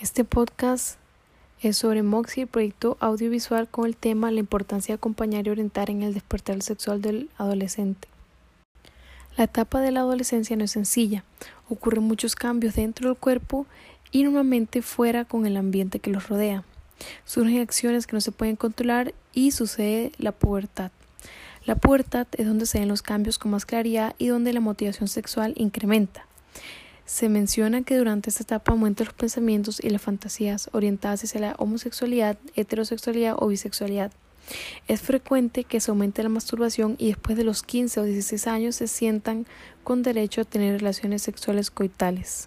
Este podcast es sobre Moxie, proyecto audiovisual con el tema La importancia de acompañar y orientar en el despertar sexual del adolescente. La etapa de la adolescencia no es sencilla, ocurren muchos cambios dentro del cuerpo y normalmente fuera con el ambiente que los rodea. Surgen acciones que no se pueden controlar y sucede la pubertad. La pubertad es donde se ven los cambios con más claridad y donde la motivación sexual incrementa. Se menciona que durante esta etapa aumentan los pensamientos y las fantasías orientadas hacia la homosexualidad, heterosexualidad o bisexualidad. Es frecuente que se aumente la masturbación y después de los 15 o 16 años se sientan con derecho a tener relaciones sexuales coitales.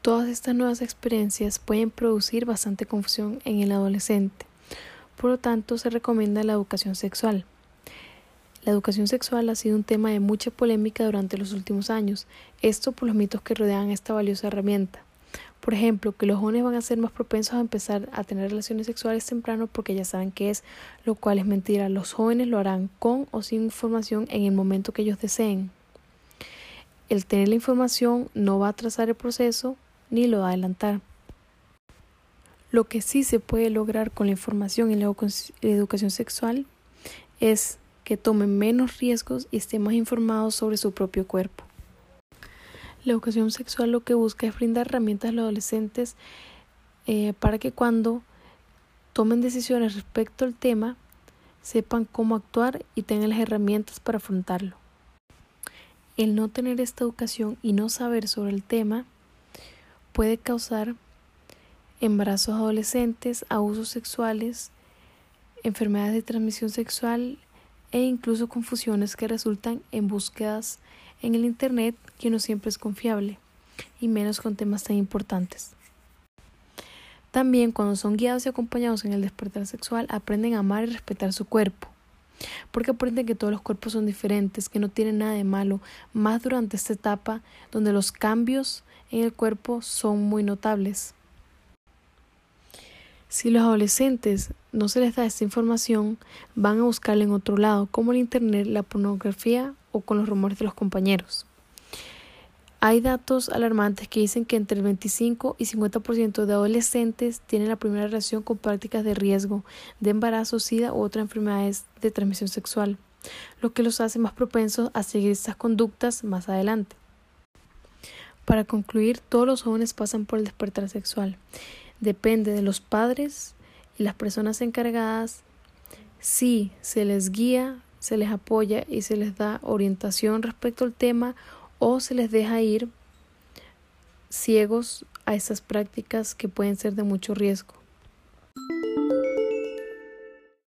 Todas estas nuevas experiencias pueden producir bastante confusión en el adolescente. Por lo tanto, se recomienda la educación sexual. La educación sexual ha sido un tema de mucha polémica durante los últimos años, esto por los mitos que rodean esta valiosa herramienta. Por ejemplo, que los jóvenes van a ser más propensos a empezar a tener relaciones sexuales temprano porque ya saben qué es, lo cual es mentira. Los jóvenes lo harán con o sin información en el momento que ellos deseen. El tener la información no va a atrasar el proceso ni lo va a adelantar. Lo que sí se puede lograr con la información y la educación sexual es que tomen menos riesgos y estén más informados sobre su propio cuerpo. La educación sexual lo que busca es brindar herramientas a los adolescentes eh, para que cuando tomen decisiones respecto al tema sepan cómo actuar y tengan las herramientas para afrontarlo. El no tener esta educación y no saber sobre el tema puede causar embarazos adolescentes, abusos sexuales, enfermedades de transmisión sexual e incluso confusiones que resultan en búsquedas en el Internet que no siempre es confiable, y menos con temas tan importantes. También cuando son guiados y acompañados en el despertar sexual, aprenden a amar y respetar su cuerpo, porque aprenden que todos los cuerpos son diferentes, que no tienen nada de malo, más durante esta etapa donde los cambios en el cuerpo son muy notables. Si los adolescentes no se les da esta información, van a buscarla en otro lado, como el Internet, la pornografía o con los rumores de los compañeros. Hay datos alarmantes que dicen que entre el 25 y 50% de adolescentes tienen la primera relación con prácticas de riesgo de embarazo, sida u otras enfermedades de transmisión sexual, lo que los hace más propensos a seguir estas conductas más adelante. Para concluir, todos los jóvenes pasan por el despertar sexual depende de los padres y las personas encargadas si se les guía, se les apoya y se les da orientación respecto al tema o se les deja ir ciegos a estas prácticas que pueden ser de mucho riesgo.